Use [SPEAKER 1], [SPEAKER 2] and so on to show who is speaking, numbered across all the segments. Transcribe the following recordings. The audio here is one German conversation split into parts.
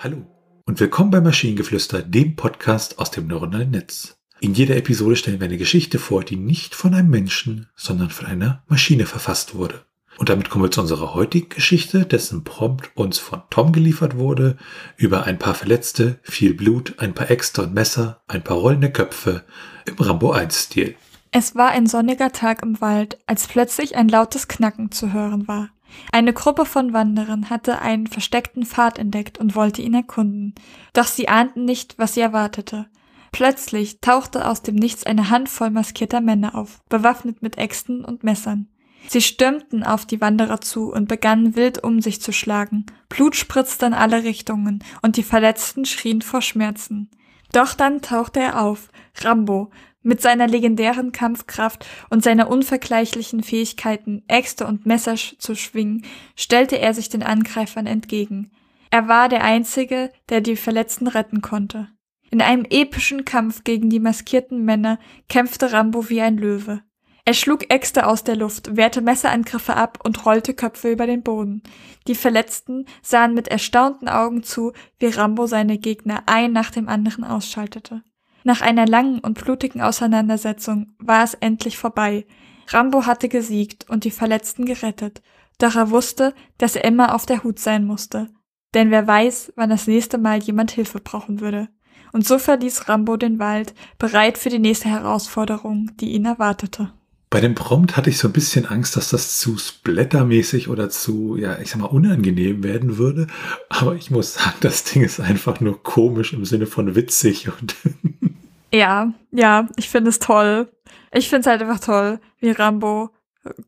[SPEAKER 1] Hallo und willkommen bei Maschinengeflüster, dem Podcast aus dem neuronalen Netz. In jeder Episode stellen wir eine Geschichte vor, die nicht von einem Menschen, sondern von einer Maschine verfasst wurde. Und damit kommen wir zu unserer heutigen Geschichte, dessen Prompt uns von Tom geliefert wurde, über ein paar Verletzte, viel Blut, ein paar Äxte und Messer, ein paar rollende Köpfe im Rambo 1-Stil.
[SPEAKER 2] Es war ein sonniger Tag im Wald, als plötzlich ein lautes Knacken zu hören war. Eine Gruppe von Wanderern hatte einen versteckten Pfad entdeckt und wollte ihn erkunden. Doch sie ahnten nicht, was sie erwartete. Plötzlich tauchte aus dem Nichts eine Handvoll maskierter Männer auf, bewaffnet mit Äxten und Messern. Sie stürmten auf die Wanderer zu und begannen wild um sich zu schlagen. Blut spritzte in alle Richtungen und die Verletzten schrien vor Schmerzen. Doch dann tauchte er auf, Rambo, mit seiner legendären Kampfkraft und seiner unvergleichlichen Fähigkeiten, Äxte und Messer zu schwingen, stellte er sich den Angreifern entgegen. Er war der Einzige, der die Verletzten retten konnte. In einem epischen Kampf gegen die maskierten Männer kämpfte Rambo wie ein Löwe. Er schlug Äxte aus der Luft, wehrte Messerangriffe ab und rollte Köpfe über den Boden. Die Verletzten sahen mit erstaunten Augen zu, wie Rambo seine Gegner ein nach dem anderen ausschaltete. Nach einer langen und blutigen Auseinandersetzung war es endlich vorbei. Rambo hatte gesiegt und die Verletzten gerettet, doch er wusste, dass er immer auf der Hut sein musste. Denn wer weiß, wann das nächste Mal jemand Hilfe brauchen würde. Und so verließ Rambo den Wald, bereit für die nächste Herausforderung, die ihn erwartete.
[SPEAKER 1] Bei dem Prompt hatte ich so ein bisschen Angst, dass das zu splattermäßig oder zu, ja, ich sag mal, unangenehm werden würde. Aber ich muss sagen, das Ding ist einfach nur komisch im Sinne von witzig und
[SPEAKER 2] Ja, ja, ich finde es toll. Ich finde es halt einfach toll, wie Rambo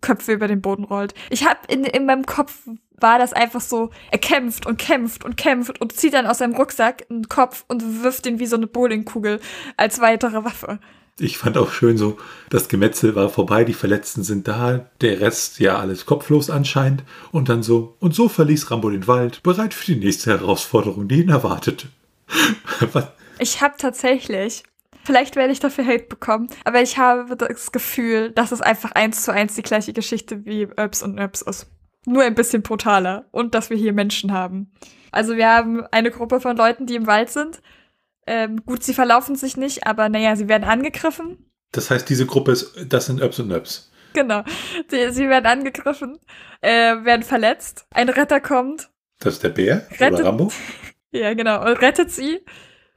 [SPEAKER 2] Köpfe über den Boden rollt. Ich habe in, in meinem Kopf war das einfach so, er kämpft und kämpft und kämpft und zieht dann aus seinem Rucksack einen Kopf und wirft ihn wie so eine Bowlingkugel als weitere Waffe.
[SPEAKER 1] Ich fand auch schön so, das Gemetzel war vorbei, die Verletzten sind da, der Rest ja alles kopflos anscheinend und dann so, und so verließ Rambo den Wald, bereit für die nächste Herausforderung, die ihn erwartete.
[SPEAKER 2] ich habe tatsächlich Vielleicht werde ich dafür Hate bekommen, aber ich habe das Gefühl, dass es einfach eins zu eins die gleiche Geschichte wie Öps und Öps ist. Nur ein bisschen brutaler und dass wir hier Menschen haben. Also wir haben eine Gruppe von Leuten, die im Wald sind. Ähm, gut, sie verlaufen sich nicht, aber naja, sie werden angegriffen.
[SPEAKER 1] Das heißt, diese Gruppe ist, das sind Öps und Öps.
[SPEAKER 2] Genau. Sie, sie werden angegriffen, äh, werden verletzt. Ein Retter kommt.
[SPEAKER 1] Das ist der Bär rettet, oder Rambo?
[SPEAKER 2] Ja, genau. Und rettet sie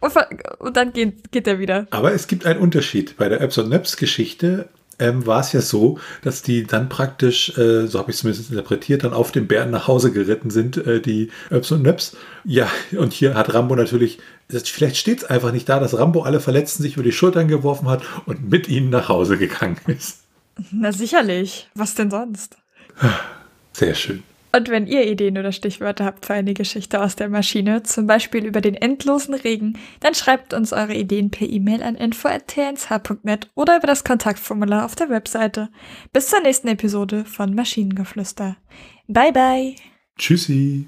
[SPEAKER 2] und, und dann geht, geht er wieder.
[SPEAKER 1] Aber es gibt einen Unterschied. Bei der Öps und Nöps Geschichte ähm, war es ja so, dass die dann praktisch, äh, so habe ich es zumindest interpretiert, dann auf dem Bären nach Hause geritten sind, äh, die Öps und Nöps. Ja, und hier hat Rambo natürlich, vielleicht steht es einfach nicht da, dass Rambo alle Verletzten sich über die Schultern geworfen hat und mit ihnen nach Hause gegangen ist.
[SPEAKER 2] Na sicherlich. Was denn sonst?
[SPEAKER 1] Sehr schön.
[SPEAKER 2] Und wenn ihr Ideen oder Stichwörter habt für eine Geschichte aus der Maschine, zum Beispiel über den endlosen Regen, dann schreibt uns eure Ideen per E-Mail an info.tnsh.net oder über das Kontaktformular auf der Webseite. Bis zur nächsten Episode von Maschinengeflüster. Bye bye.
[SPEAKER 1] Tschüssi.